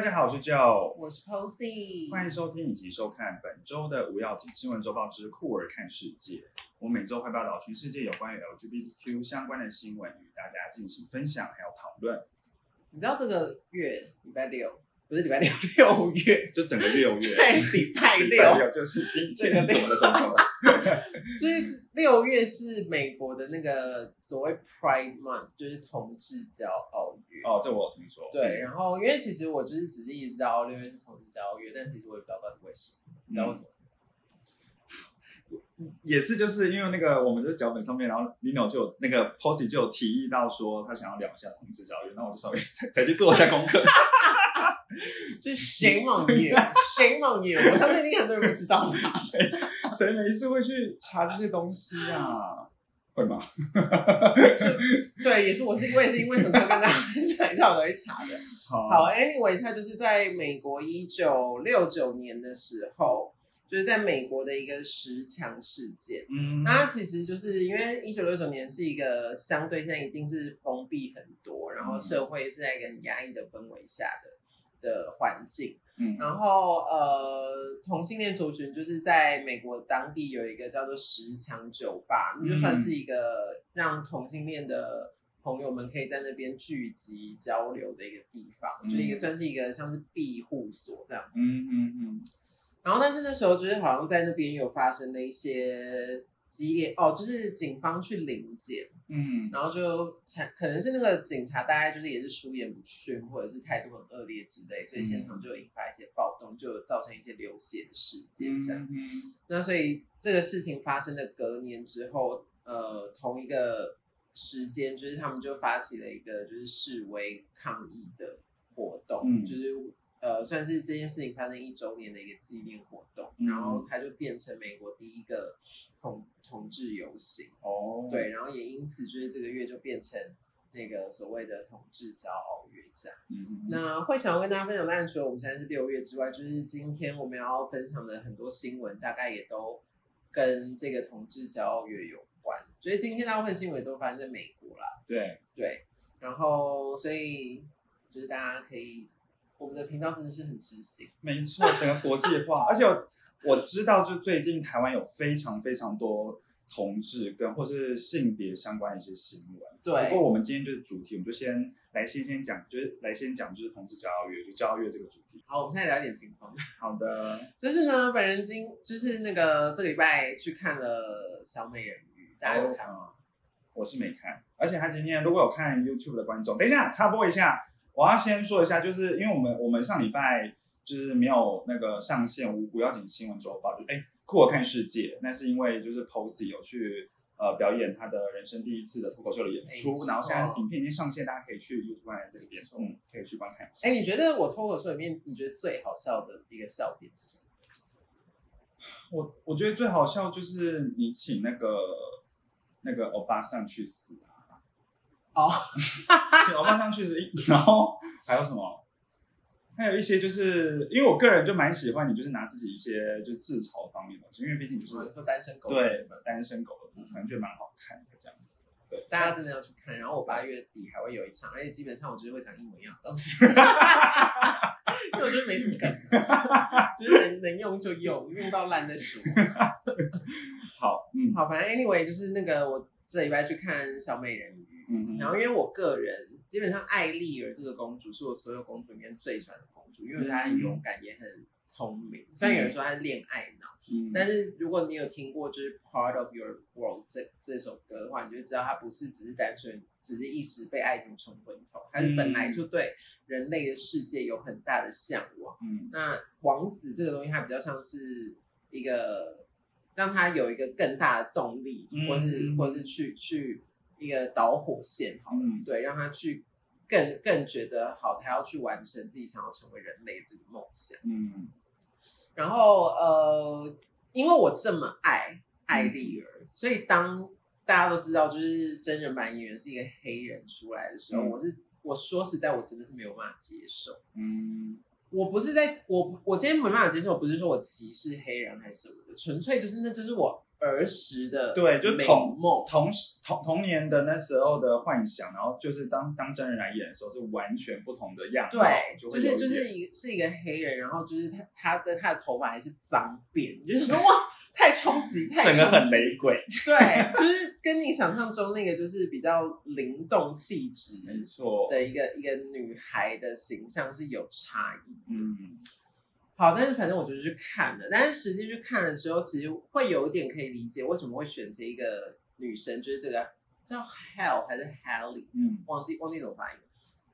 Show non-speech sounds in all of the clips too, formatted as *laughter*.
大家好，我是 Joe，我是 Posy，欢迎收听以及收看本周的无要紧新闻周报之酷儿看世界。我每周会报道全世界有关于 LGBTQ 相关的新闻，与大家进行分享还有讨论。你知道这个月礼拜六不是礼拜六，*laughs* 六月就整个六月，对，礼拜礼拜六，六就是今天怎么了？怎么了？*laughs* 就是六月是美国的那个所谓 Pride Month，就是同志骄傲月。哦，这我有听说。对，然后因为其实我就是只是一直知道六月是同志骄傲月，但其实我也不知道到底为什么，你知道为什么？也是就是因为那个我们的脚本上面，然后 Lino 就有那个 Posy 就有提议到说他想要聊一下同志教育，那我就稍微 *laughs* 才才去做一下功课。*laughs* 就是 shame on you，shame on you，我相信一定很多人不知道吧？*laughs* 谁谁没事会去查这些东西啊？会吗？*laughs* 对，也是我是我也是因为想说跟大家分享一下，我才去查的。好好，anyway，它就是在美国一九六九年的时候，就是在美国的一个十强事件。嗯，那它其实就是因为一九六九年是一个相对现在一定是封闭很多，然后社会是在一个很压抑的氛围下的的环境。嗯然后呃，同性恋族群就是在美国当地有一个叫做十强酒吧，嗯就算是一个让同性恋的朋友们可以在那边聚集交流的一个地方，嗯就是一个算是一个像是庇护所这样子。嗯嗯嗯然后但是那时候就是好像在那边有发生了一些激烈哦，就是警方去临检，嗯。然后就产可能是那个警察大概就是也是出言不逊，或者是态度很恶劣之类，所以现场就引发一些暴动，就造成一些流血的事件这样。嗯那所以这个事情发生的隔年之后，呃，同一个时间，就是他们就发起了一个就是示威抗议的活动，嗯。就是呃，算是这件事情发生一周年的一个纪念活动，嗯然后它就变成美国第一个同同志游行，哦，对，然后也因此就是这个月就变成那个所谓的同志骄傲月这样。嗯，那会想要跟大家分享，当然除了我们现在是六月之外，就是今天我们要分享的很多新闻，大概也都跟这个同志骄傲月有关。所以今天大部分新闻都发生在美国啦，对，对。然后，所以就是大家可以，我们的频道真的是很知性，没错，整个国际化，而且我我知道，就最近台湾有非常非常多同志跟或是性别相关的一些新闻。对不过我们今天就是主题，我们就先来先先讲，就是来先讲就是同志骄傲月，就骄傲月这个主题。好，我们现在聊一点轻松。好的，就是呢，本人今就是那个这个礼拜去看了小美人鱼，大家有看吗？嗯我是没看，而且他今天如果有看 YouTube 的观众，等一下插播一下，我要先说一下，就是因为我们我们上礼拜就是没有那个上线无无要紧新闻周报，就哎酷我看世界，那是因为就是 Posy 有去呃表演他的人生第一次的脱口秀的演出，然后现在影片已经上线，大家可以去 YouTube 这边没错，嗯，可以去观看一下。哎、你觉得我脱口秀里面，你觉得最好笑的一个笑点是什么？我我觉得最好笑就是你请那个那个欧巴桑去死啊。哦，请欧巴桑去是，然后还有什么？还有一些就是因为我个人就蛮喜欢你，就是拿自己一些就是自嘲方面的东西，因为毕竟就是说单身狗对单身狗的部分，觉得蛮好看的这样子。对，大家真的要去看。然后我八月底还会有一场，而且基本上我就是会讲一模一样的东西，*laughs* 因为我觉得没什么梗，就是能能用就用，用到烂再说。*laughs* 好，嗯好，反正 anyway 就是那个我这礼拜去看小美人鱼，嗯然后因为我个人基本上艾丽儿这个公主是我所有公主里面最喜欢的公主，因为她很勇敢也很聪明。虽然有人说她是恋爱脑，嗯但是如果你有听过就是《Part of Your World 这》这首歌的话，你就知道她不是只是单纯只是一时被爱情冲昏头，她是本来就对人类的世界有很大的向往。嗯那王子这个东西，它比较像是一个让他有一个更大的动力，嗯或是或是去去一个导火线，好了，嗯。对，让他去更更觉得好，他要去完成自己想要成为人类这个梦想。嗯。然后呃，因为我这么爱艾丽儿，所以当大家都知道，就是真人版演员是一个黑人出来的时候，嗯。我是我说实在，我真的是没有办法接受。嗯。我不是在我我今天没办法接受，不是说我歧视黑人还是什么的，纯粹就是那就是我儿时的对，就美童梦。童童童年的那时候的幻想，然后就是当当真人来演的时候，是完全不同的样貌，对，就就是就是一是一个黑人，然后就是他他的他的头发还是脏辫，就是说哇，太冲击，太整个很冲击雷鬼，对，就是跟你想象中那个就是比较灵动气质没错，的一个一个女孩的形象是有差异。嗯，好，但是反正我就去看了，但是实际去看的时候，其实会有一点可以理解为什么会选择一个女生，就是这个叫 Hell 还是 Haley，嗯，忘记忘记怎么发音。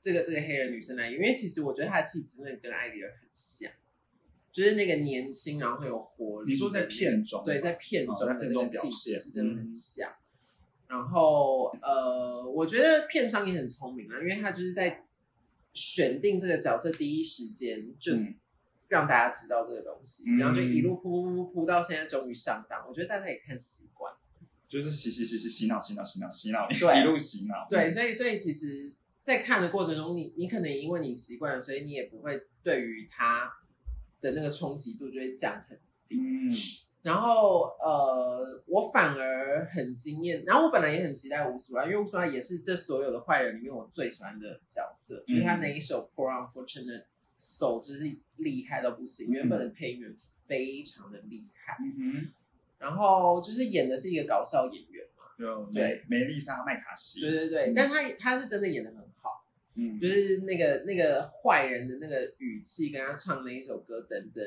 这个这个黑人女生来演，因为其实我觉得她的气质真的跟艾丽尔很像，就是那个年轻然后很有活力。你说在片中，对，在片中的那个气质是真的很嗯像。然后呃，我觉得片商也很聪明啊，因为他就是在选定这个角色第一时间就嗯让大家知道这个东西，嗯然后就一路铺铺铺铺到现在终于上档。我觉得大家也看习惯，就是洗洗洗洗洗脑洗脑洗脑洗脑，对一路洗脑，对，所以所以其实，在看的过程中，你你可能因为你习惯了，所以你也不会对于它的那个冲击度就会降很低。嗯，然后呃，我反而很惊艳。然后我本来也很期待乌苏拉，因为乌苏拉也是这所有的坏人里面我最喜欢的角色，就是他那一首《Poor Unfortunate Soul》，就是厉害到不行。原本的配音员非常的厉害，嗯然后就是演的是一个搞笑演员嘛，对梅梅丽莎麦卡锡，对对对，嗯但他他是真的演的很好，嗯，就是那个那个坏人的那个语气，跟他唱那一首歌等等。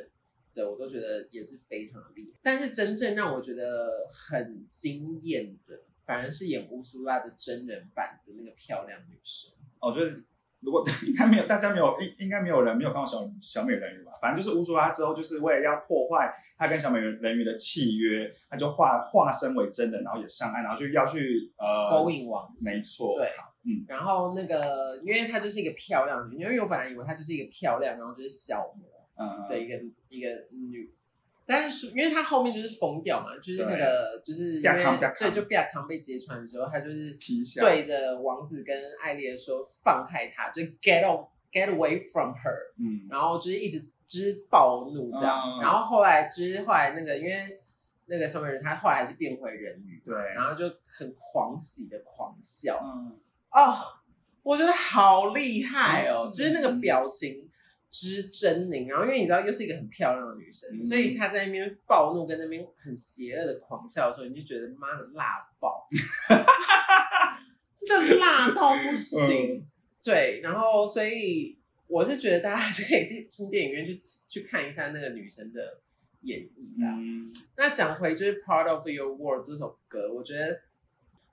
对，我都觉得也是非常的厉害。但是真正让我觉得很惊艳的，反而是演乌苏拉的真人版的那个漂亮女生。哦，就是如果 *laughs* 应该没有，大家没有应应该没有人没有看过小小美人鱼吧？反正就是乌苏拉之后，就是为了要破坏他跟小美人鱼的契约，他就化化身为真人，然后也上岸，然后就要去呃勾引王。子，没错，对。嗯。然后那个，因为她就是一个漂亮女，因为我本来以为她就是一个漂亮，然后就是小模嗯。的一个一个女，但是因为他后面就是疯掉嘛，就是那个就是因为对，就比亚康被揭穿的时候，他就是对着王子跟艾丽儿说放开他，就 get off get away from her，嗯。然后就是一直就是暴怒这样，嗯。然后后来就是后来那个因为那个上面人他后来还是变回人鱼，对。然后就很狂喜的狂笑，嗯。哦，我觉得好厉害哦，嗯就是那个表情之狰狞，然后因为你知道又是一个很漂亮的女生，嗯所以她在那边暴怒跟那边很邪恶的狂笑的时候，你就觉得妈的辣爆，*laughs* 真的辣到不行。嗯对，然后所以我是觉得大家还是可以进电影院去去看一下那个女生的演绎啦。嗯那讲回就是《Part of Your World》这首歌，我觉得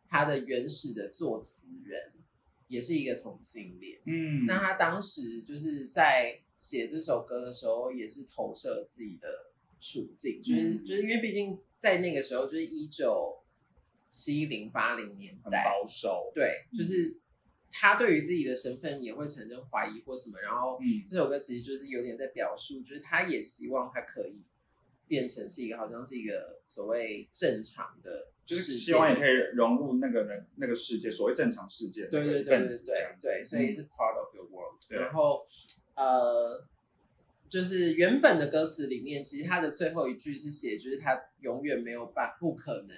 它的原始的作词人也是一个同性恋。嗯，那他当时就是在写这首歌的时候，也是投射自己的处境，就是、嗯。就是因为毕竟在那个时候，就是一九七零八零年很代，保守，对，就是他对于自己的身份也会产生怀疑或什么，然后嗯。这首歌其实就是有点在表述，就是他也希望他可以变成是一个好像是一个所谓正常的就是希望也可以融入那个人那个世界，所谓正常世界对对对对对对，所以嗯是 part of your world。对然后呃，就是原本的歌词里面，其实他的最后一句是写，就是他永远没有办不可能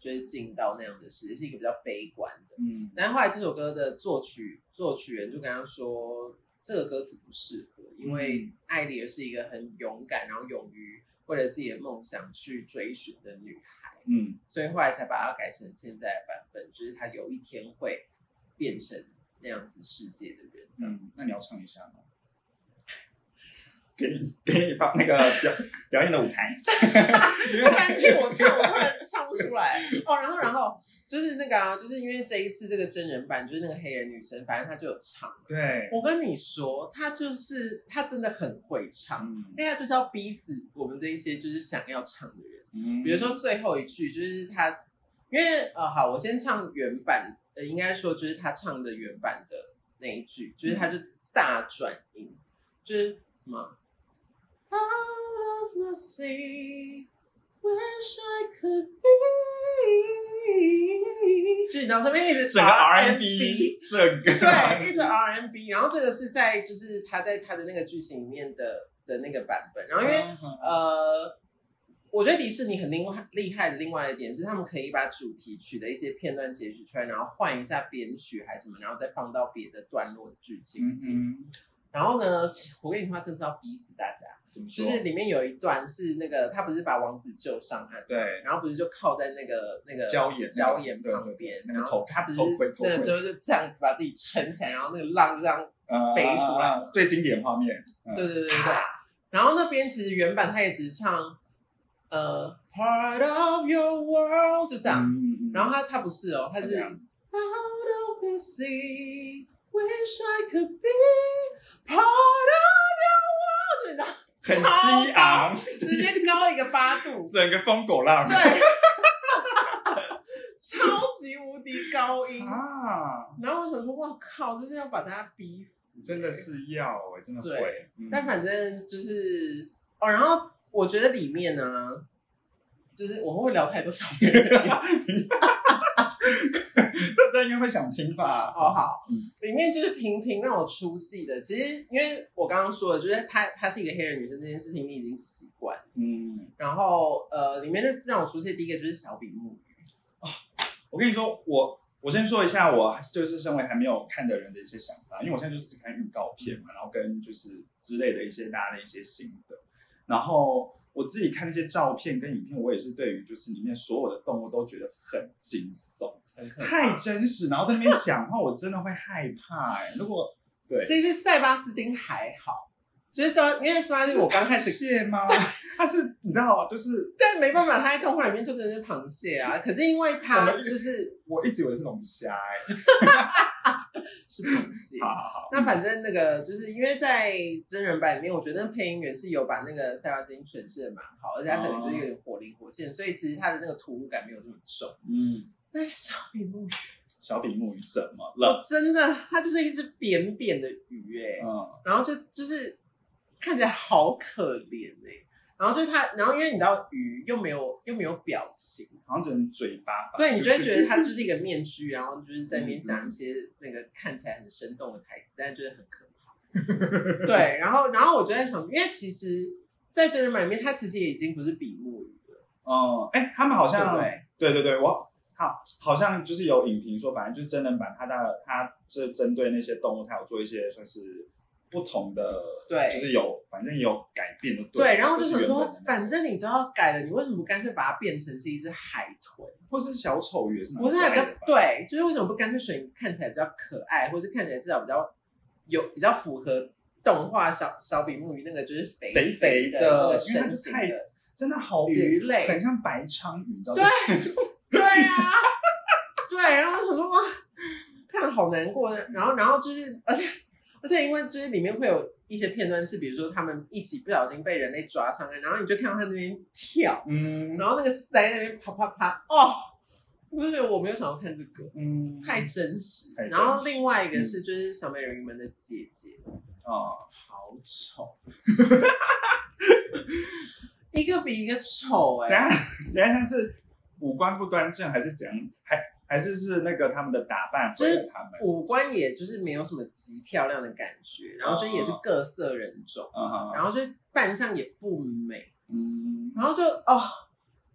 就是进到那样的世界，是一个比较悲观的。嗯但是后来这首歌的作曲作曲人就跟他说，这个歌词不适合，因为艾丽儿是一个很勇敢，然后勇于为了自己的梦想去追寻的女孩。嗯所以后来才把它改成现在的版本，就是她有一天会变成那样子世界的人。嗯，那你要唱一下吗？给你给你放那个表表演的舞台，*laughs* 突然听我唱，我突然唱不出来哦。然后，然后就是那个啊，就是因为这一次这个真人版，就是那个黑人女生，反正她就有唱。对，我跟你说，她就是她真的很会唱，嗯。因为她就是要逼死我们这一些就是想要唱的人。嗯。比如说最后一句，就是她，因为呃，好，我先唱原版，呃，应该说就是她唱的原版的那一句，就是她就大转音，就是什么？Out of the sea, wish I could be，就你知道这边一直整个 R&B，整个对，一直 RMB，然后这个是在就是他在他的那个剧情里面的的那个版本，然后因为嗯呃，我觉得迪士尼很另外厉害的另外一点是，他们可以把主题曲的一些片段截取出来，然后换一下编曲还是什么，然后再放到别的段落的剧情。嗯嗯，然后呢，我跟你说，他真是要逼死大家。就是里面有一段是那个他不是把王子救上岸，对，然后不是就靠在那个那个礁岩礁岩旁边，那个然后头他不是那个就是这样子把自己撑起来，然后那个浪就这样呃飞出来最经典画面。嗯对对对对对。然后那边其实原版他也只是唱呃 Part of Your World 就这样，然后他他不是哦，他是 Out of the sea, wish I could be part of your world，就你知道很激昂，高直接高一个八度，*laughs* 整个疯狗浪对，*laughs* 超级无敌高音。啊，然后我想说，哇靠，就是要把大家逼死，真的。是要哎，真的对会。嗯但反正就是哦，然后我觉得里面呢，就是我们会聊太多上面的人。*laughs* 会想听吧？哦，好嗯，里面就是频频让我出戏的。其实，因为我刚刚说的，就是她她是一个黑人女生这件事情，你已经习惯。嗯，然后，呃，里面就让我出戏的第一个就是小比目鱼，我跟你说，我我先说一下，我就是身为还没有看的人的一些想法，因为我现在就是只看预告片嘛，然后跟就是之类的一些大家的一些心得，然后我自己看那些照片跟影片，我也是对于就是里面所有的动物都觉得很惊悚，太真实，然后在那边讲话，我真的会害怕哎、如果 *laughs* 对，其实塞巴斯汀还好，就是塞巴，因为塞巴斯汀我刚开始，蟹吗？它是你知道，就是 *laughs* 但没办法，他在动画里面就真的是螃蟹啊。可是因为我他就是我一直以为是龙虾哎、*laughs* 是螃蟹，好好好，那反正那个就是因为在真人版里面，我觉得那配音员是有把那个赛巴斯汀诠释的蛮好，而且他整个就是有点活灵活现，所以其实他的那个突兀感没有这么重。嗯，但是小比目鱼，小比目鱼怎么我了？真的，它就是一只扁扁的鱼哎、嗯，然后就就是看起来好可怜哎、然后就是他，然后因为你知道鱼又没有又没有表情，好像只能嘴巴吧？对你就会觉得 *laughs* 它就是一个面具，然后就是在那边讲一些那个看起来很生动的台词，但是就是很可怕。*laughs* 对，然后然后我就在想，因为其实，在真人版里面，它其实也已经不是比目鱼了，嗯，哎、他们好像对？对对对，我好好像就是有影评说，反正就是真人版，它的它这针对那些动物，它有做一些算是不同的，对就是有反正有改变的，对，然后就想说反正你都要改了，你为什么不干脆把它变成是一只海豚？或是小丑鱼也是蛮不是还比较可爱的吧？对，就是为什么不干脆选看起来比较可爱，或者看起来至少比较有比较符合动画小小比目鱼那个就是肥肥肥的的那个因为它身形是太的，真的好扁鱼类很像白鲳鱼，你知道对吗？对啊，对，然后我想说哇，看了好难过，然后然后就是而且而且因为就是里面会有一些片段是，比如说他们一起不小心被人类抓上来，然后你就看到他那边跳，嗯然后那个鳃在那边啪啪啪，哦，我就觉得我没有想要看这个。嗯，太真实。真实然后另外一个是就是小美人鱼们的姐姐，哦，好丑，*laughs* 一个比一个丑 *laughs* 哎、等下等下，他是五官不端正还是怎样？还还是是那个他们的打扮就是他们？五官也就是没有什么极漂亮的感觉，然后就也是各色人种，嗯哼，然后就扮相也不美，嗯，然后就哦，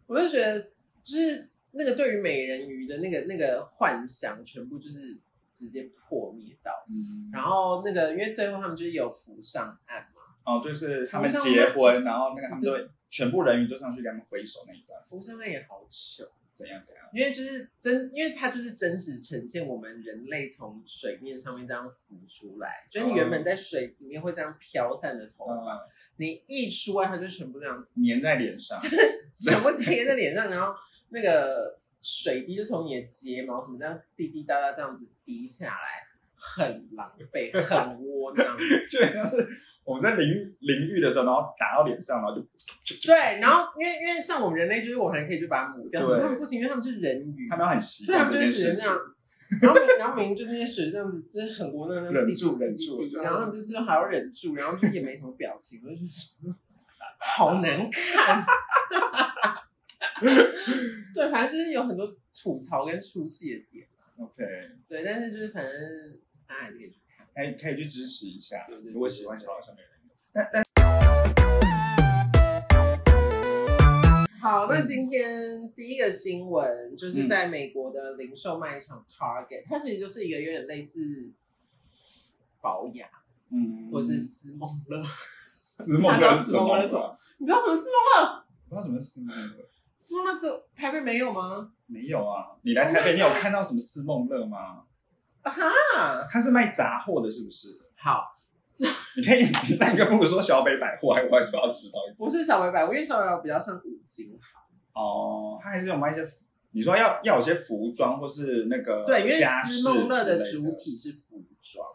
我就觉得就是那个对于美人鱼的那个那个幻想，全部就是直接破灭到。嗯，然后那个，因为最后他们就是有浮上岸嘛，哦，就是他们结婚，然后那个他们就会全部人鱼就上去给他们挥手那一段，浮上岸也好糗。怎样怎样？因为就是真，因为它就是真实呈现我们人类从水面上面这样浮出来，就是你原本在水里面会这样飘散的头发，嗯，你一出来它就全部这样子，粘在脸上，就是全部贴在脸上，然后那个水滴就从你的睫毛什么这样滴滴答答这样子滴下来，很狼狈，很窝囊。*laughs* 就是我们在淋浴淋浴的时候，然后打到脸上，然后就对，然后因为因为像我们人类，就是我们还可以就把它抹掉，他们不行，因为他们是人鱼，他们要很习所以他惯们就是只这件事情能这。样，然后明然后明明就那些水这样子，就是很窝囊，忍住忍住。然后他们就就还要忍住，然后就也没什么表情，我就觉得好难看。*laughs* 对，反正就是有很多吐槽跟出戏的点，OK，对，但是就是反正大家还是可以。可以去支持一下对对，对如果喜欢小小美人鱼，但但好，那今天第一个新闻就是在美国的零售卖场 Target，它其实就是一个有点类似保养嗯，或是思梦乐。思梦乐是什么？你知道你知道什么思梦乐？不知道什么是思梦乐。思梦乐这台北没有吗？没有啊，你来台北，你有看到什么思梦乐吗？啊，他是卖杂货的，是不是？好，*laughs* 你可以，那你不如说小北百货，还我还是要知道一点。不是小北百货，因为小北百比较像五金行。哦，他还是有卖一些服，你说要要有些服装或是那个对，因为家饰思梦乐的。的主体是服装，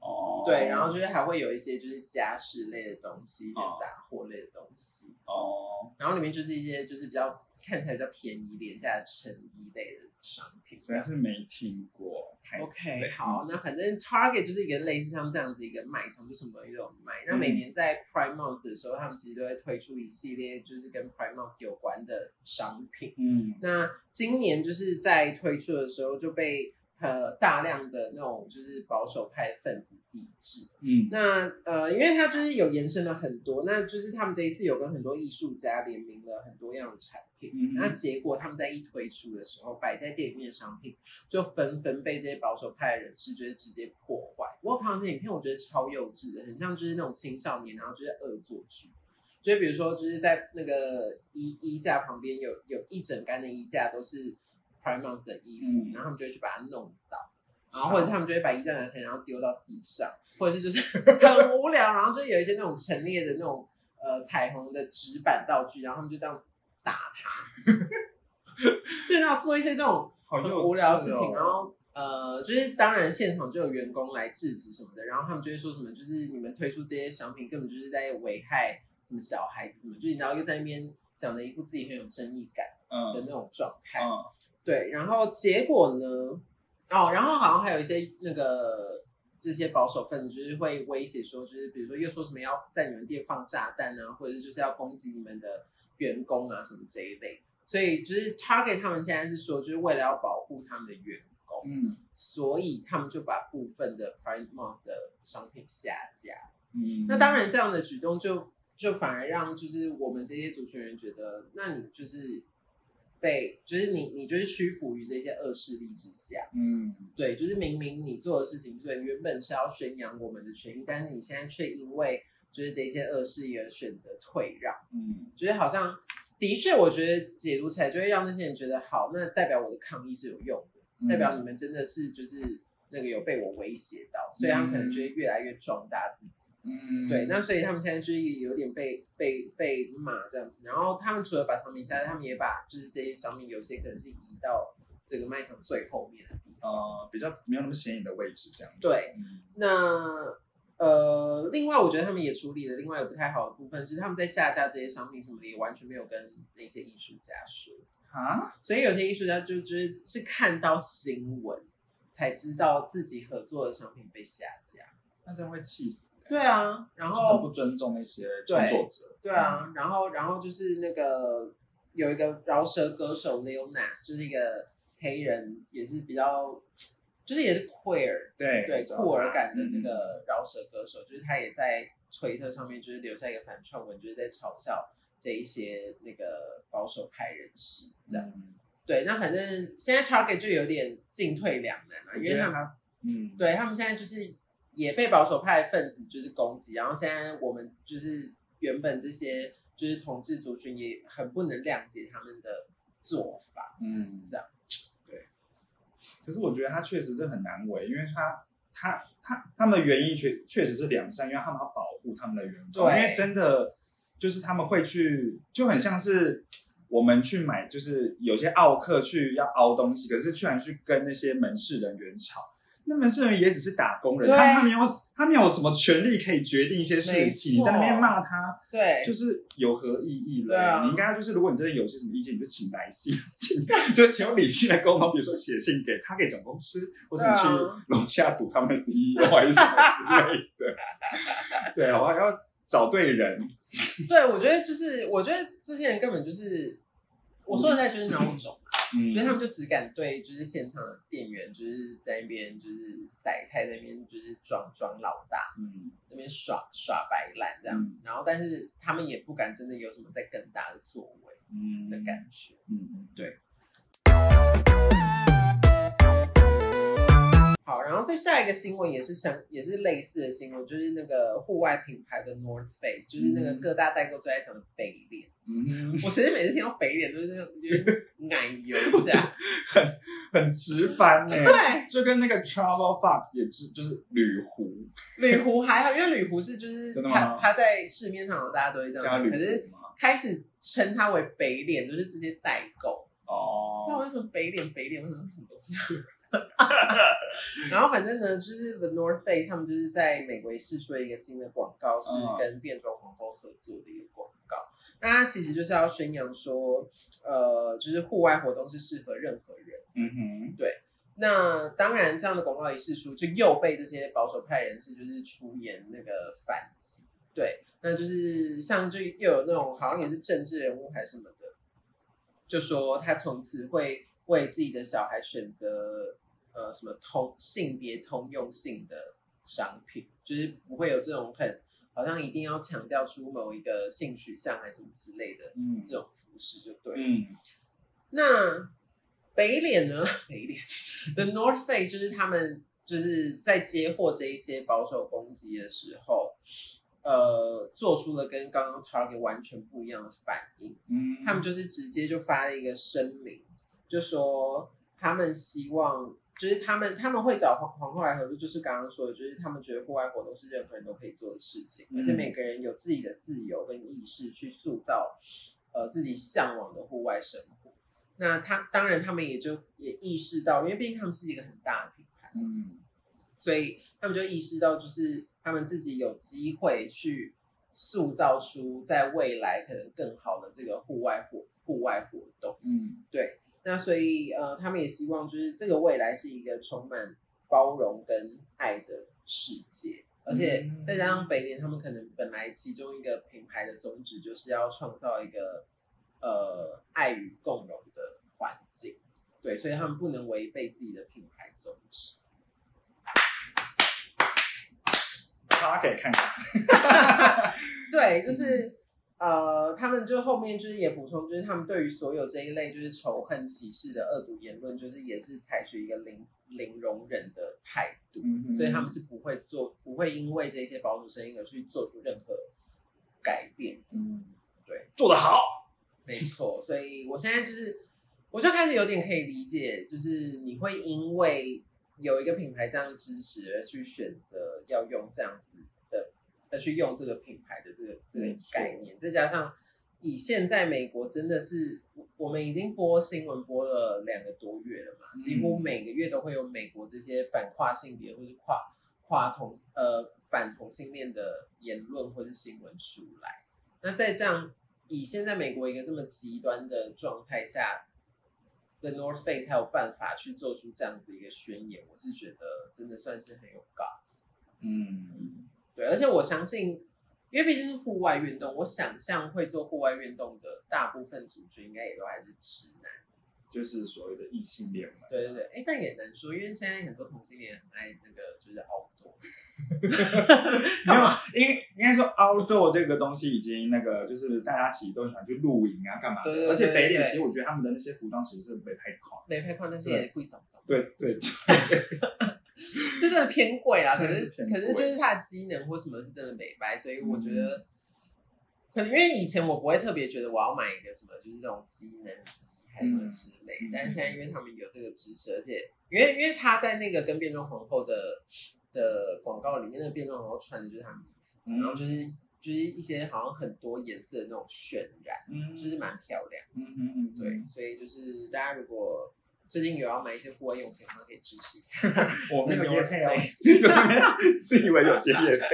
哦，对，然后就是还会有一些就是家饰类的东西，一些哦。杂货类的东西，哦，然后里面就是一些就是比较看起来比较便宜、廉价的成衣类的商品。实在是没听过。太 OK，好，那反正 Target 就是一个类似像这样子一个卖场，就什么东西都有卖。那每年在 Prime Month 的时候，他们其实都会推出一系列就是跟 Prime Month 有关的商品。嗯那今年就是在推出的时候就被呃大量的那种就是保守派分子抵制。嗯那呃，因为它就是有延伸了很多，那就是他们这一次有跟很多艺术家联名了很多样的产品。嗯那结果他们在一推出的时候，摆在店里面的商品就纷纷被这些保守派的人士就是直接破坏。我有看到这影片，我觉得超幼稚的，很像就是那种青少年，然后就是恶作剧。就比如说，就是在那个衣衣架旁边有有一整杆的衣架都是 Primark 的衣服，嗯然后他们就会去把它弄倒，然后或者是他们就会把衣架拿起来，然后丢到地上，或者是就是 *laughs* 很无聊，然后就有一些那种陈列的那种呃彩虹的纸板道具，然后他们就这样打他，*laughs* 就那样做一些这种很无聊的事情，哦然后呃，就是当然现场就有员工来制止什么的，然后他们就会说什么，就是你们推出这些商品根本就是在危害什么小孩子什么，就是你知道又在那边讲的一副自己很有正义感的嗯那种状态，嗯。对，然后结果呢？哦，然后好像还有一些那个这些保守分子，就是会威胁说，就是比如说又说什么要在你们店放炸弹啊，或者就是要攻击你们的员工啊什么这一类。所以就是 Target 他们现在是说，就是为了要保护他们的员工，嗯所以他们就把部分的 Prime Month 的商品下架。嗯，那当然，这样的举动就就反而让就是我们这些主持人觉得，那你就是被，就是你你就是屈服于这些恶势力之下，嗯对，就是明明你做的事情对原本是要宣扬我们的权益，但是你现在却因为就是这些恶势力而选择退让，嗯就是好像的确，我觉得解读起来就会让那些人觉得好，那代表我的抗议是有用的，嗯代表你们真的是就是那个有被我威胁到，所以他们可能就会越来越壮大自己。嗯对，那所以他们现在就是有点被被被骂这样子，然后他们除了把商品下来，他们也把就是这些商品有些可能是移到这个卖场最后面的地方。呃比较没有那么显眼的位置这样子。对嗯那呃，另外我觉得他们也处理了另外一个不太好的部分，是他们在下架这些商品什么的，也完全没有跟那些艺术家说，啊，所以有些艺术家就就是是看到新闻才知道自己合作的商品被下架。那真会气死欸。对啊，然后不尊重那些创作者。对啊，然后然后就是那个有一个饶舌歌手 Lil Nas，就是一个黑人，也是比较，就是也是 queer，对对酷儿感的那嗯个饶舌歌手，就是他也在推特上面就是留下一个反串文，就是在嘲笑这一些那个保守派人士这样。嗯对，那反正现在 Target 就有点进退两难嘛，因为他，嗯，对他们现在就是也被保守派分子就是攻击，然后现在我们就是原本这些就是同志族群也很不能谅解他们的做法，嗯，这样。可是我觉得他确实是很难为，因为他他他他们的原因确确实是良善，因为他们要保护他们的员工，对因为真的就是他们会去，就很像是我们去买，就是有些奥客去要凹东西，可是居然去跟那些门市人员吵。那门市人也只是打工人，对他他没有他没有什么权利可以决定一些事情，你在那边骂他，对，就是有何意义了？对啊你应该就是，如果你真的有些什么意见，你就请来信，请就请用理性来沟通，比如说写信给他给总公司，或者你去楼下堵他们的 CEO 还是什么之类的。对，我还要找对人。对我觉得就是我觉得这些人根本就是我说的在就是孬种。*laughs* 嗯所以他们就只敢对就是现场的店员，就是在那边就是晒太在那边就是装装老大，嗯。那边耍耍白烂这样，嗯。然后但是他们也不敢真的有什么在更大的作为，嗯。的感觉。嗯嗯，对好，然后再下一个新闻也是相也是类似的新闻，就是那个户外品牌的 North Face，就是那个嗯各大代购最爱讲的北脸。嗯，我其实每次听到北脸都是觉得 *laughs* 奶油一下，很很直翻呢、对，就跟那个 Travel Fuck 也是，就是铝壶铝壶还好，因为铝壶是就是它它在市面上大家都会这样可是。开始称它为北脸，就是这些代购哦。那哦，为什么北脸北脸为什么什么东西？*laughs* 然后反正呢，就是 The North Face 他们就是在美国试出了一个新的广告，是嗯跟变装皇后合作的一个广告。那它其实就是要宣扬说，呃，就是户外活动是适合任何人。嗯哼，对那当然，这样的广告一释出，就又被这些保守派人士就是出言那个反击。对，那就是像就又有那种好像也是政治人物还是什么的，就说他从此会为自己的小孩选择呃什么通性别通用性的商品，就是不会有这种很好像一定要强调出某一个性取向还是什么之类的嗯这种服饰，就对了。嗯那北脸呢？*laughs* 北脸，The North Face 就是他们就是在接获这一些保守攻击的时候，呃，做出了跟刚刚 Target 完全不一样的反应。嗯，他们就是直接就发了一个声明，就说他们希望，就是他们他们会找皇皇后来合作，就是刚刚说的，就是他们觉得户外活动是任何人都可以做的事情，嗯而且每个人有自己的自由跟意识去塑造呃自己向往的户外生活。那他当然，他们也就也意识到，因为毕竟他们是一个很大的品牌，嗯所以他们就意识到，就是他们自己有机会去塑造出在未来可能更好的这个户外活户外活动。嗯对，那所以呃，他们也希望就是这个未来是一个充满包容跟爱的世界，而且再加上北联，他们可能本来其中一个品牌的宗旨就是要创造一个呃爱与共融的环境，对，所以他们不能违背自己的品牌宗旨。大家可以看看，*laughs* 对，就是呃，他们就后面就是也补充，就是他们对于所有这一类就是仇恨、歧视的恶毒言论，就是也是采取一个零零容忍的态度，嗯所以他们是不会做，不会因为这些保守声音而去做出任何改变的。嗯对，做得好，没错，所以我现在就是，我就开始有点可以理解，就是你会因为有一个品牌这样支持而去选择要用这样子的，而去用这个品牌的这个这个概念，再加上以现在美国真的是，我我们已经播新闻播了两个多月了嘛，嗯几乎每个月都会有美国这些反跨性别或者跨跨同呃反同性恋的言论或者新闻出来。那在这样以现在美国一个这么极端的状态下，The North Face 才有办法去做出这样子一个宣言，我是觉得真的算是很有 guts。嗯对，而且我相信，因为毕竟是户外运动，我想象会做户外运动的大部分族群应该也都还是直男。就是所谓的异性恋嘛，对对对，哎，但也难说，因为现在很多同性恋很爱那个就是 outdoor。*laughs* 没有，应应该说 outdoor 这个东西已经那个，就是大家其实都喜欢去露营啊，干嘛的？对对对而且北脸其实我觉得他们的那些服装其实是没太宽。没拍框，但是也贵少少，对对，*laughs* *laughs* 就真的偏贵啦。可是可是就是它的机能或什么是真的美白，所以我觉嗯得，可能因为以前我不会特别觉得我要买一个什么就是那种机能衣还是什么之类，嗯但是现在因为他们有这个支持，而且因为因为他在那个跟变装皇后的的广告里面，那个变装皇后穿的就是他们衣服，嗯然后就是就是一些好像很多颜色的那种渲染，嗯就是蛮漂亮。嗯嗯嗯，对，所以就是大家如果最近有要买一些户外用品吗，可以支持一下。*laughs* 我没有。业配哦是没有自以为有接业配。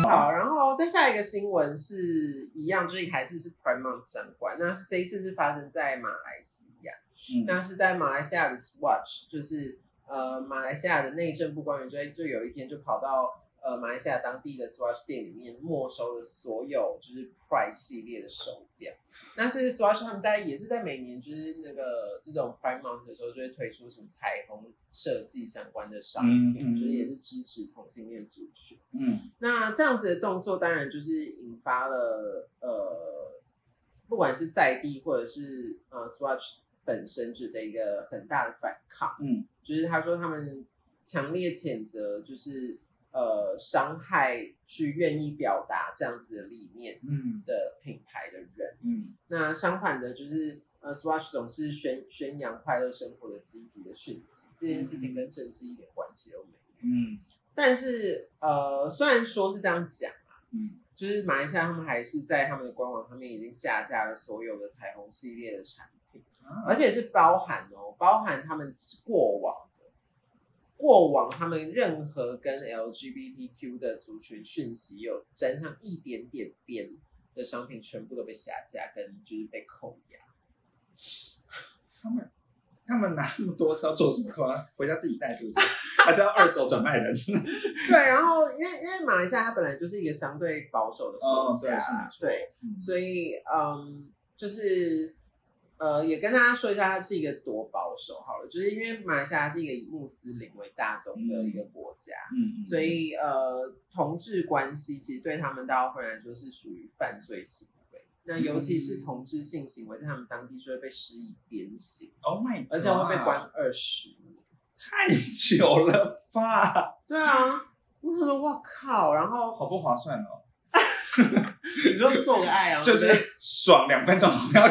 *laughs* 好，然后再下一个新闻是一样，就是还是是 Primark 相关，那是这一次是发生在马来西亚，嗯。那是在马来西亚的 Swatch，就是呃马来西亚的内政部官员就就有一天就跑到呃马来西亚当地的 Swatch 店里面没收了所有就是 Pride 系列的手表。但是 Swatch 他们在也是在每年就是那个这种 Pride Month 的时候，就会推出什么彩虹设计相关的商品，嗯嗯就是也是支持同性恋族群。嗯那这样子的动作，当然就是引发了呃，不管是在地或者是呃 Swatch 本身就的一个很大的反抗。嗯就是他说他们强烈谴责，就是呃伤害去愿意表达这样子的理念嗯。的品牌的人。嗯。那相反的，就是呃 Swatch 总是宣宣扬快乐生活的积极的讯息，这件事情跟政治一点关系都没有。嗯。但是呃，虽然说是这样讲啊，嗯。就是马来西亚他们还是在他们的官网上面已经下架了所有的彩虹系列的产品，啊而且是包含哦，包含他们过往的过往他们任何跟 LGBTQ 的族群讯息有沾上一点点边的商品，全部都被下架，跟就是被扣押。他们他们拿那么多是要做什么？扣啊回家自己带是不是？*laughs* 还是要二手转卖人？*laughs* 对，然后因为因为马来西亚它本来就是一个相对保守的国哦，对，家。对，嗯所以嗯，就是呃，也跟大家说一下，它是一个多保守好了，就是因为马来西亚是一个以穆斯林为大宗的一个国家，嗯嗯，所以呃，同志关系其实对他们大部分人来说是属于犯罪行为。那尤其是同志性行为，在他们当地就会被施以鞭刑，Oh my，而且会被关二十年。*laughs* 太久了吧？对啊，我想说，哇靠！然后好不划算哦。*laughs* 你说做个爱啊，就是爽两分钟，不要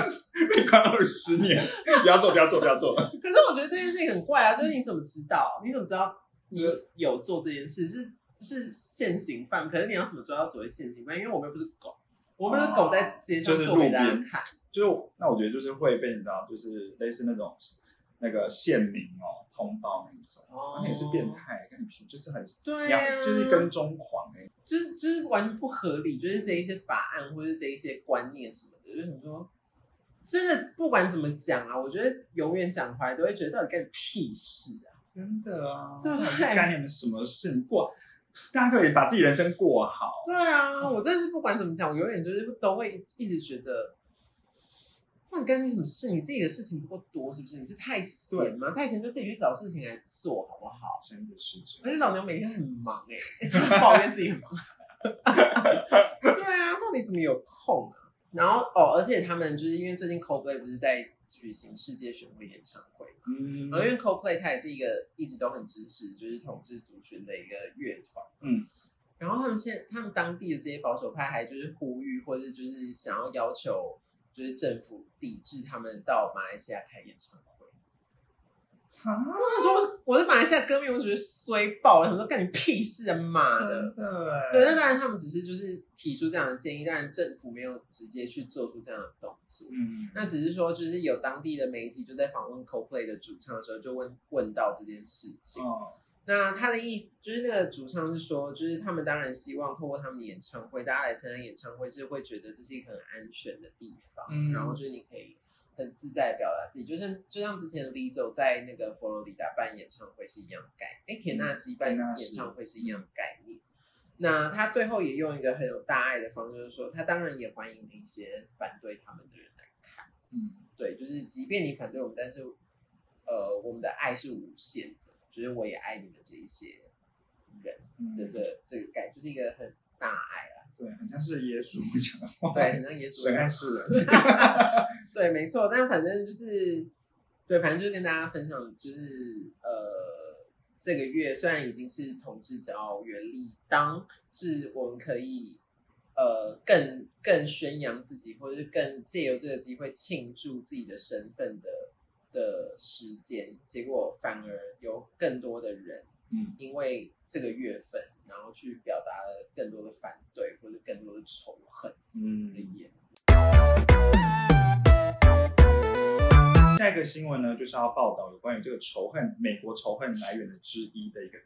被 *laughs* 关二十年，不要做，不要做，不要做。*laughs* 可是我觉得这件事情很怪啊，就是你怎么知道？你怎么知道你有做这件事是是现行犯？可是你要怎么抓到所谓现行犯？因为我们又不是狗，我们是狗在街上就是做给大家看。就是那我觉得就是会被你知道，就是类似那种那个县民哦通报那一种，哦那也是变态，跟就是很对要啊，就是跟踪狂哎、就是就是完全不合理，就是这一些法案或者这一些观念什么的，就是想说，真的不管怎么讲啊，我觉得永远讲回来都会觉得到底干你屁事啊！真的啊，对干你们什么事？你过，大家可以把自己人生过好。对啊，我真的是不管怎么讲，我永远就是都会一直觉得，那你干你什么事，你自己的事情不够多是不是？你是太闲吗？太闲就自己去找事情来做好不好？真的是这样。而且老娘每天很忙哎、欸，*laughs* 就是抱怨自己很忙。*laughs* 对啊，到底怎么有空啊？然后哦，而且他们就是因为最近 Coldplay 不是在举行世界巡回演唱会嘛，嗯。然后因为 Coldplay 它也是一个一直都很支持就是统治族群的一个乐团，嗯，然后他们现他们当地的这些保守派还就是呼吁，或者是就是想要要求，就是政府抵制他们到马来西亚开演唱会。啊，我说我是我是马来西亚歌迷，我觉得衰爆了，想说干你屁事啊妈的！真的哎。对，那当然他们只是就是提出这样的建议，当然政府没有直接去做出这样的动作。嗯，那只是说，就是有当地的媒体就在访问 CoPlay 的主唱的时候，就问问到这件事情。哦，那他的意思就是，那个主唱是说，就是他们当然希望透过他们的演唱会，大家来参加演唱会是会觉得这是一个很安全的地方，嗯然后就是你可以很自在地表达自己，就像就像之前的 Lizzo 在那个佛罗里达办演唱会是一样的概念，哎，田纳西办演唱会是一样的概念。那他最后也用一个很有大爱的方式，就是说，他当然也欢迎一些反对他们的人来看。嗯，对，就是即便你反对我们，但是呃，我们的爱是无限的，就是我也爱你们这一些人嗯的这、这个概，就是一个很大爱啊。对，好像是耶稣讲的话，对，好像耶稣神爱讲世人。*laughs* 对，没错。但反正就是，对，反正就是跟大家分享，就是呃，这个月虽然已经是同志骄傲月历，当是我们可以呃更更宣扬自己，或者是更借由这个机会庆祝自己的身份的的时间，结果反而有更多的人嗯，因为这个月份，然后去表达了更多的反对或者更多的仇恨嗯的言论。下一个新闻呢，就是要报道有关于这个仇恨美国仇恨来源的之一的一个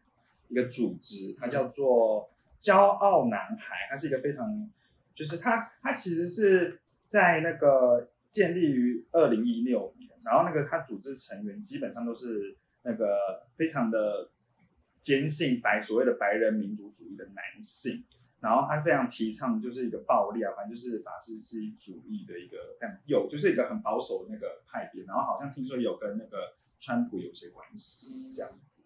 一个组织，它叫做骄傲男孩，它是一个非常，就是它它其实是在那个建立于二零一六年，然后那个它组织成员基本上都是那个非常的坚信白所谓的白人民族主义的男性，然后他非常提倡就是一个暴力啊，反正就是法西斯主义的一个但有就是一个很保守的那个派别，然后好像听说有跟那个川普有些关系这样子。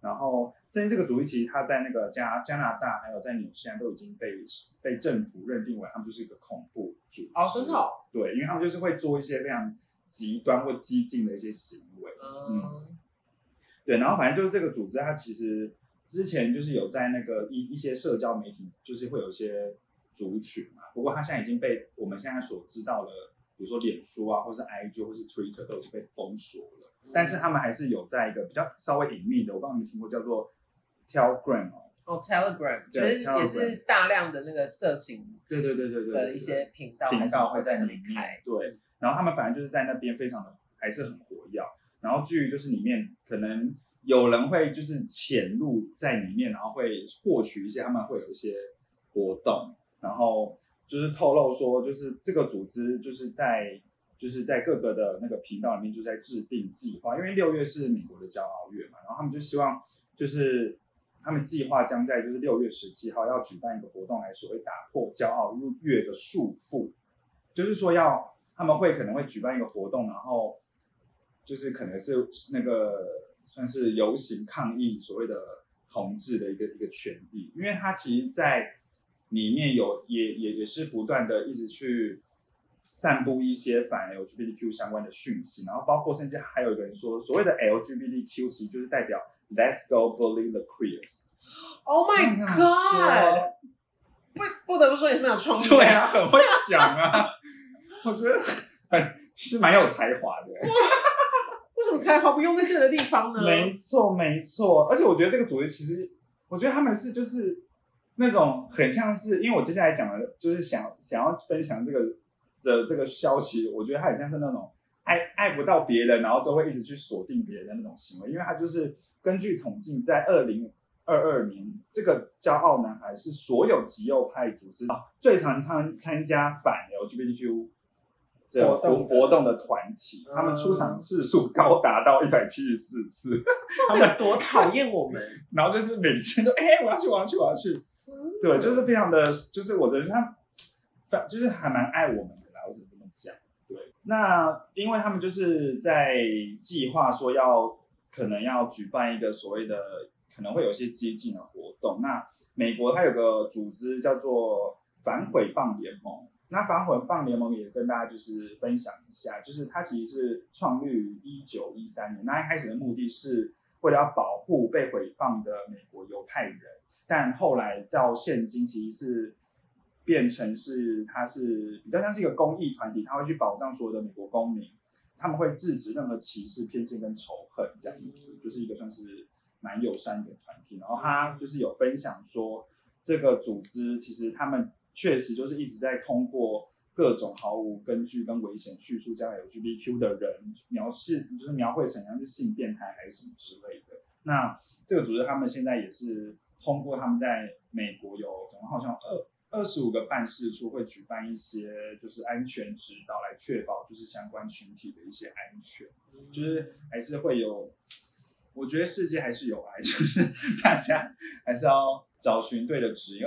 然后，甚至这个主义其实他在那个加加拿大还有在纽西兰都已经被被政府认定为他们就是一个恐怖组织。哦，真的、哦，对，因为他们就是会做一些非常极端或激进的一些行为。嗯，对，然后反正就是这个组织，它其实之前就是有在那个一一些社交媒体，就是会有一些族群嘛。不过它现在已经被我们现在所知道的，比如说脸书啊，或是 IG 或是 Twitter 都已经被封锁了。但是他们还是有在一个比较稍微隐秘的，我不知道你们听过叫做 Telegram 哦。哦，Telegram 就对是也是大量的那个色情对对对对对的一些频道，频道会在那里面开。对，然后他们反正就是在那边非常的还是很活跃。然后至于就是里面可能有人会就是潜入在里面，然后会获取一些他们会有一些活动，然后就是透露说，就是这个组织就是在就是在各个的那个频道里面就在制定计划，因为六月是美国的骄傲月嘛，然后他们就希望就是他们计划将在就是六月十七号要举办一个活动来所谓打破骄傲月的束缚，就是说要他们会可能会举办一个活动，然后就是可能是那个算是游行抗议所谓的同志的一个一个权益，因为他其实在里面有也也也是不断的一直去散布一些反 LGBTQ 相关的讯息，然后包括甚至还有一个人说，所谓的 LGBTQ 其实就是代表 Let's go bully the queers。Oh my *laughs* god！不不得不说也是蛮有创意的。对啊，很会想啊，*laughs* 我觉得很其实蛮有才华的。*laughs* 才华不用在对的地方呢？没错，没错，而且我觉得这个组织其实，我觉得他们是就是那种很像是，因为我接下来讲的，就是想想要分享这个的这个消息，我觉得他很像是那种爱爱不到别人，然后都会一直去锁定别人的那种行为，因为他就是根据统计，在二零二二年，这个骄傲男孩是所有极右派组织啊最常参参加反 LGBTQ 这活动活活动的团体，他们出场次数高达到一百七十四次。*laughs* 他们多讨厌我们？*laughs* 然后就是每次都哎、我要去，我要去，我要去。对，就是非常的，就是我觉得他，反就是还蛮爱我们的啦，我只能这么讲。对，那因为他们就是在计划说要可能要举办一个所谓的可能会有一些激进的活动。那美国它有个组织叫做反诽谤联盟。那反诽谤联盟也跟大家就是分享一下，就是它其实是创立于一九一三年。那一开始的目的是为了要保护被毁谤的美国犹太人，但后来到现今其实是变成是它是比较像是一个公益团体，它会去保障所有的美国公民，他们会制止任何歧视、偏见跟仇恨，这样子，就是一个算是蛮友善的团体。然后他就是有分享说，这个组织其实他们确实就是一直在通过各种毫无根据跟危险叙述，将 LGBTQ 的人描述，就是描绘成像是性变态还是什么之类的。那这个组织他们现在也是通过他们在美国有总共好像二二十五个办事处会举办一些就是安全指导，来确保就是相关群体的一些安全，就是还是会有。我觉得世界还是有爱，*laughs* 就是大家还是要找寻对的职业，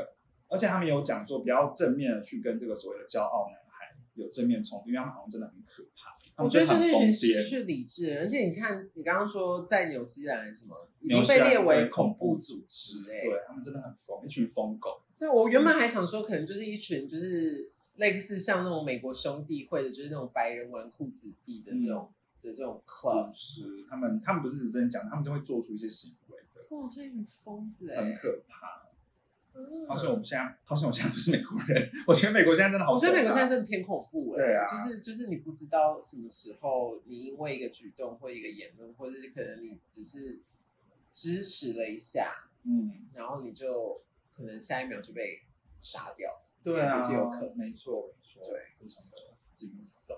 而且他们有讲说，不要正面的去跟这个所谓的骄傲男孩有正面冲突，因为他们好像真的很可怕。我觉得就是已经失，去理智了，而且你看，你刚刚说在纽西兰什么已经被列为恐恐怖组组织哎、对他们真的很疯，一群疯狗。对，我原本还想说，可能就是一群就是类似像那种美国兄弟会的，就是那种白人纨绔子弟的这种、的这种 club。是他们，他们不是只真讲，他们就会做出一些行为的，哇，这一群疯子哎、很可怕。嗯好像我们现在，好像我现在不是美国人，我觉得美国现在真的好。我觉得美国现在真的偏恐怖哎、对啊就是就是你不知道什么时候你因为一个举动或一个言论，或者是可能你只是支持了一下，嗯，然后你就可能下一秒就被杀掉。对啊，也是有可能没错没错，对，非常的惊悚。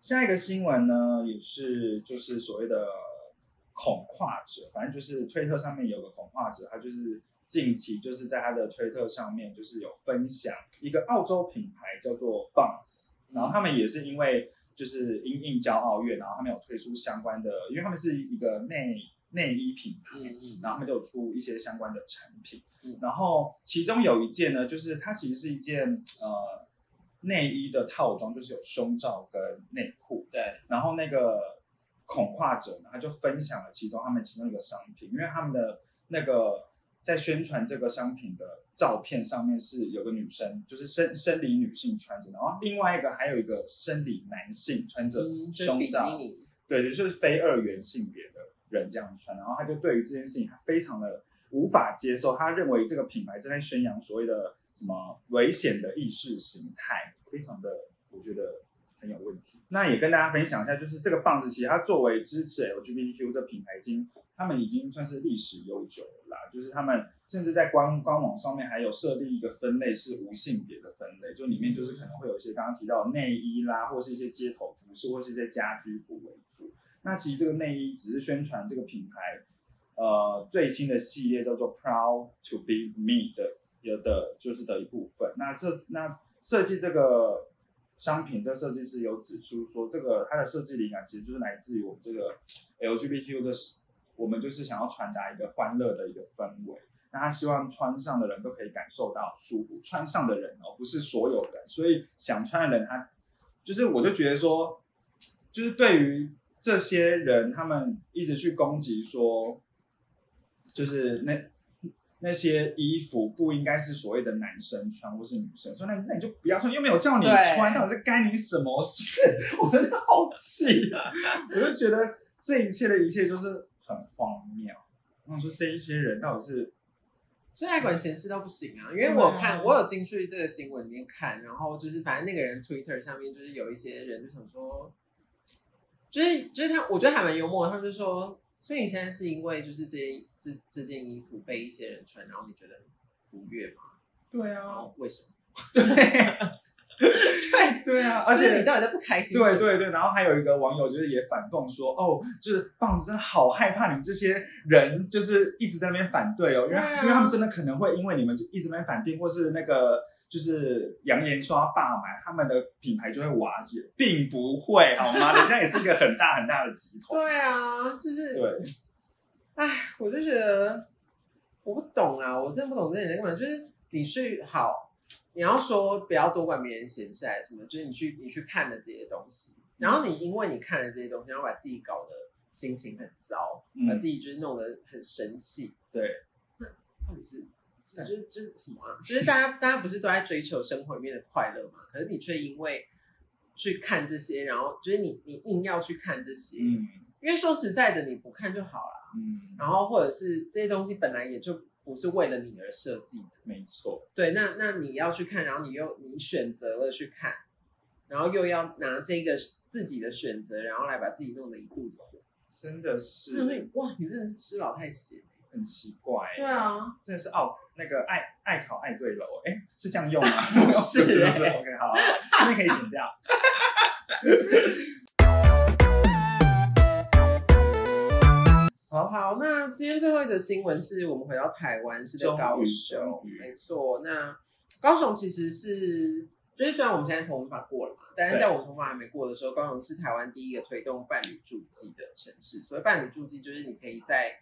下一个新闻呢，也是就是所谓的恐跨者，反正就是推特上面有个恐跨者，他就是近期就是在他的推特上面就是有分享一个澳洲品牌叫做 Bounce，然后他们也是因为就是因应骄傲月，然后他们有推出相关的，因为他们是一个内内衣品牌，嗯嗯，然后他们就有出一些相关的产品，嗯。然后其中有一件呢，就是它其实是一件呃内衣的套装，就是有胸罩跟内裤，对，然后那个孔跨者呢，他就分享了其中他们其中一个商品，因为他们的那个在宣传这个商品的照片上面是有个女生，就是生生理女性穿着，然后另外一个还有一个生理男性穿着胸罩，尼，对，就是非二元性别的人这样穿，然后他就对于这件事情他非常的无法接受，他认为这个品牌正在宣扬所谓的什么危险的意识形态，非常的我觉得很有问题。那也跟大家分享一下，就是这个棒子其实它作为支持 LGBTQ 的品牌，已经他们已经算是历史悠久了，就是他们甚至在官官网上面还有设立一个分类是无性别的分类，就里面就是可能会有一些刚刚提到的内衣啦，或是一些街头服饰，或是一些家居服为主。那其实这个内衣只是宣传这个品牌，呃，最新的系列叫做 Proud to be Me 的有的就是的一部分。那这那设计这个商品的设计师有指出说，这个它的设计灵感其实就是来自于我们这个 LGBTQ 的，我们就是想要传达一个欢乐的一个氛围。那他希望穿上的人都可以感受到舒服，穿上的人哦，不是所有人，所以想穿的人他就是，我就觉得说，就是对于这些人，他们一直去攻击说，就是那那些衣服不应该是所谓的男生穿或是女生穿，那那你就不要穿，又没有叫你穿，对到底是该你什么事？*laughs* 我真的好气啊！我就觉得这一切的一切就是很荒谬。我想说，这一些人到底是所以还管闲事到不行啊！因为我有看，我有进去这个新闻里面看，然后就是反正那个人 Twitter 上面就是有一些人就想说，就是就是他，我觉得还蛮幽默。他们就说，所以你现在是因为就是这件这这件衣服被一些人穿，然后你觉得不悦吗？对啊，为什么？*laughs* 对对对啊，而且你到底在不开心？对对对，然后还有一个网友就是也反讽说，哦，就是棒子真的好害怕你们这些人，就是一直在那边反对哦，因为、啊因为他们真的可能会因为你们一直在那边反对，或是那个就是扬言说要罢买，他们的品牌就会瓦解，并不会好吗？人家也是一个很大很大的集团，对啊，就是对，唉，我就觉得我不懂啊，我真的不懂这些人在干嘛。就是你去好，你要说不要多管别人闲事还是什么，就是你去你去看的这些东西，然后你因为你看了这些东西，然后把自己搞得心情很糟，把嗯自，己就是弄得很生气，对，那到底是？就是就是什么啊？*laughs* 就是大家大家不是都在追求生活里面的快乐嘛？可是你却因为去看这些，然后就是你你硬要去看这些，嗯因为说实在的，你不看就好了。嗯，然后或者是这些东西本来也就不是为了你而设计的，没错，对，那那你要去看，然后你又你选择了去看，然后又要拿这个自己的选择，然后来把自己弄得一肚子火，真的就是是哇，你真的是吃老太咸。很奇怪，对啊，真的是奥那个爱爱考爱对楼，哎，是这样用吗？*laughs* 不是 *laughs* 不是不是欸，OK，好，好好这边可以剪掉。*laughs* 好，好，那今天最后一则新闻是我们回到台湾，是在高雄没错。那高雄其实是，就是虽然我们现在同婚法过了嘛，但是在我们同婚法还没过的时候，高雄是台湾第一个推动伴侣住记的城市。所谓伴侣住记，就是你可以在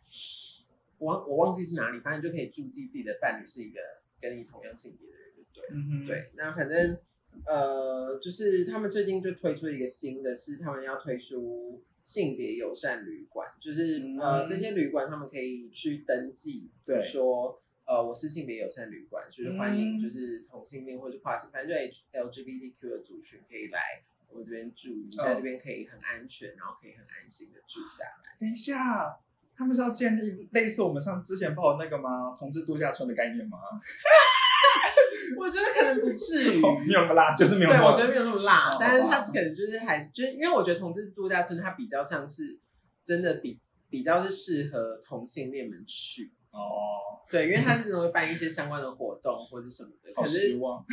我忘我忘记是哪里，反正就可以注记自己的伴侣是一个跟你同样性别的人，就对了。嗯，对，那反正呃，就是他们最近就推出一个新的，是他们要推出性别友善旅馆，就是、呃嗯这些旅馆他们可以去登记，对说呃我是性别友善旅馆，就是欢迎嗯就是同性恋或是跨性，反正就 LGBTQ 的族群可以来我们这边住，你在这边可以很安全，然后可以很安心的住下来。等一下，他们是要建立类似我们上之前报的那个吗？同志度假村的概念吗？*laughs* 我觉得可能不至于。没有那么辣，就是没有对。我觉得没有那么辣，哦但是他可能就是还是就是因为我觉得同志度假村它比较像是真的比比较是适合同性恋们去，哦，对，因为他是真的会办一些相关的活动或者什么的。好可是失望。*laughs*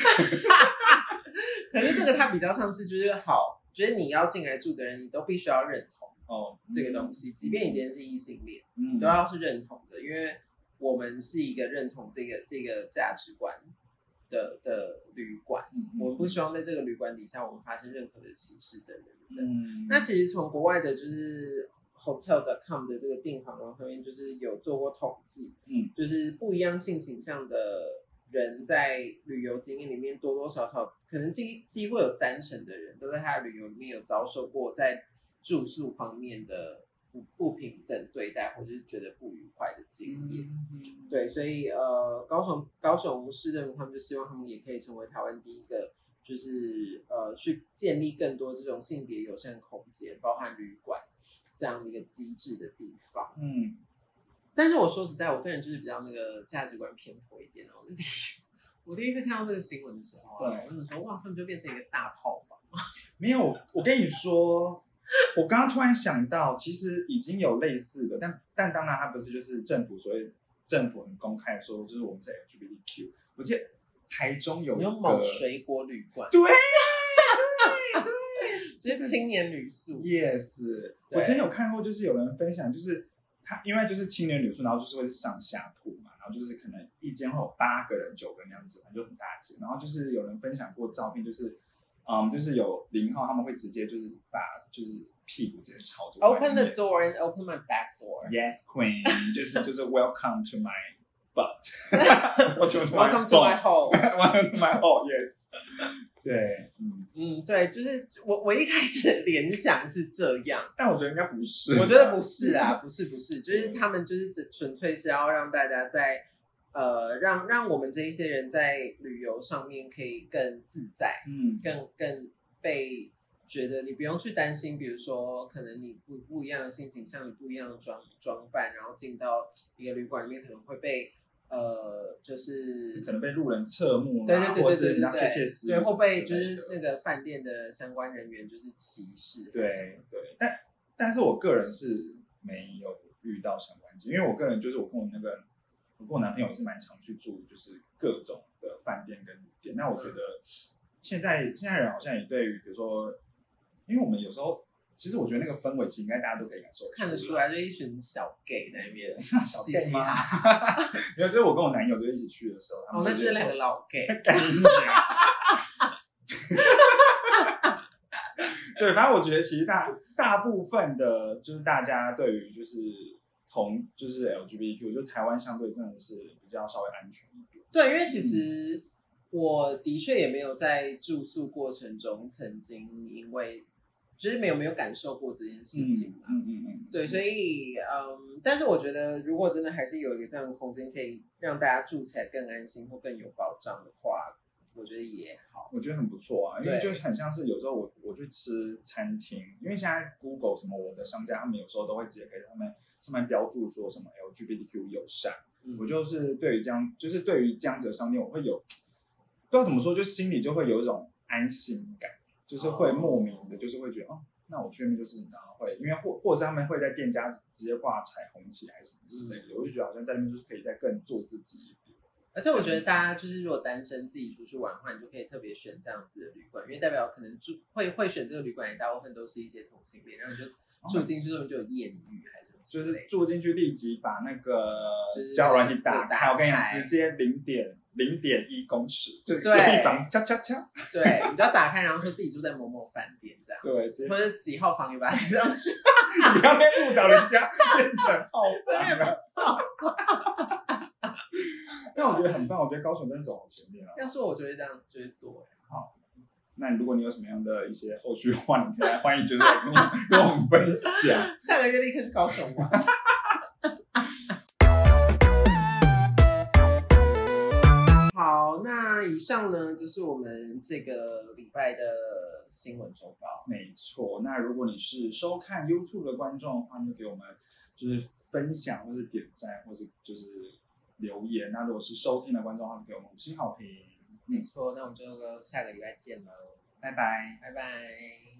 可是这个它比较像是就是好，觉得你要进来住的人，你都必须要认同哦，这个东西，即便你今天是异性恋，嗯，都要是认同的，因为我们是一个认同这个这个价值观的的旅馆。馆，嗯我们不希望在这个旅馆底下我们发生任何的歧视等等等。嗯，那其实从国外的就是 Hotel.com 的这个订房网上面，就是有做过统计，嗯，就是不一样性倾向的人在旅游经验里面多多少少，可能几几乎有三成的人都在他的旅游里面有遭受过在住宿方面的不不平等对待，或者是觉得不愉快的经验。嗯，对，所以呃，高雄高雄市政府他们就希望他们也可以成为台湾第一个，就是呃，去建立更多这种性别友善空间，包含旅馆这样的一个机制的地方。嗯，但是我说实在，我个人就是比较那个价值观偏颇一点哦。我第一次看到这个新闻的时候啊，对我真的说哇，他们就变成一个大炮房。*laughs* 没有，我跟你说，*laughs* 我刚刚突然想到，其实已经有类似的，但但当然它不是就是政府所谓政府很公开的说，就是我们在 LGBTQ。我记得台中有一有个某水果旅馆，对呀，*laughs* 对。就是青年旅宿，，yes，我之前有看过，就是有人分享，就是他因为就是青年旅宿，然后就是会是上下铺嘛，然后就是可能一间会有八个人、九个人那样子，反正就很大间。然后就是有人分享过照片，就是嗯，就是有零号他们会直接就是把就是屁股直接朝着 Open the door and open my back door. Yes, Queen，就是就是 Welcome to my butt，Welcome to my hole，Welcome to my hole. Yes，对，嗯，嗯，对，就是我我一开始联想是这样，但我觉得应该不是，我觉得不是啊，不是不是，就是他们就是只纯粹是要让大家在呃让让我们这一些人在旅游上面可以更自在，嗯，更更被觉得你不用去担心，比如说可能你不不一样的心情，像，你不一样的装装扮，然后进到一个旅馆里面可能会被呃就是可能被路人侧目啦，对对对对或者是人家对对对，窃窃私语对，会被就是那个饭店的相关人员就是歧视，对对，但但是我个人是没有遇到相关因为我个人就是我跟我那个我跟我男朋友也是蛮常去住，就是各种的饭店跟旅店。那我觉得现在现在人好像也对于比如说，因为我们有时候其实我觉得那个氛围其实应该大家都可以感受看得出来，就一群小 gay 在那边 *laughs* 小 gay 嘻吗。*laughs* 没有，就是我跟我男友就一起去的时候，他哦，们那就是两个老 gay。*laughs* 对，反正我觉得其实大大部分的，就是大家对于就是同就是 LGBTQ，就台湾相对真的是比较稍微安全一点。对，因为其实我的确也没有在住宿过程中曾经因为就是没有没有感受过这件事情嘛。嗯嗯嗯，对，所以嗯，但是我觉得如果真的还是有一个这样的空间，可以让大家住起来更安心或更有保障的话，我觉得也好。我觉得很不错啊，因为对就很像是有时候我我去吃餐厅，因为现在 Google 什么我的商家，他们有时候都会直接给他们上面标注说什么 LGBTQ 友善。嗯我就是对于这样，就是对于这样子的商店，我会有不知道怎么说，就心里就会有一种安心感，就是会莫名的，就是会觉得哦，那我去那边就是然后会，因为或或者是他们会在店家直接挂彩虹旗还是什么之类的，我就觉得好像在那边就是可以再更做自己一点。而且我觉得大家就是如果单身自己出去玩的话，你就可以特别选这样子的旅馆，因为代表可能住会会选这个旅馆，也大部分都是一些同性恋，然后你就住进去之后就有艳遇还就是，住进去立即把那个就是交友软体打打开，我跟你讲，直接零点零点一公尺，就隔对壁房敲敲敲，对，你就要打开，然后说自己住在某某饭店这样，对，或者几号房也把它写上去。*laughs* 不要被误导人家 *laughs* 变成套房了。*laughs* 但我觉得很棒，我觉得高雄真的走好前面了。要说我就会这样就会做，那如果你有什么样的一些后续的话，你可以来欢迎就是来跟我跟我们分享。*laughs* 下个月立刻去高雄玩。*laughs* 好，那以上呢就是我们这个礼拜的新闻周报。没错，那如果你是收看 YouTube 的观众的话，就给我们就是分享或是点赞，或是就是留言。那如果是收听的观众的话，就给我们五星好评。没错，那我们就下个礼拜见喽，拜拜。拜拜。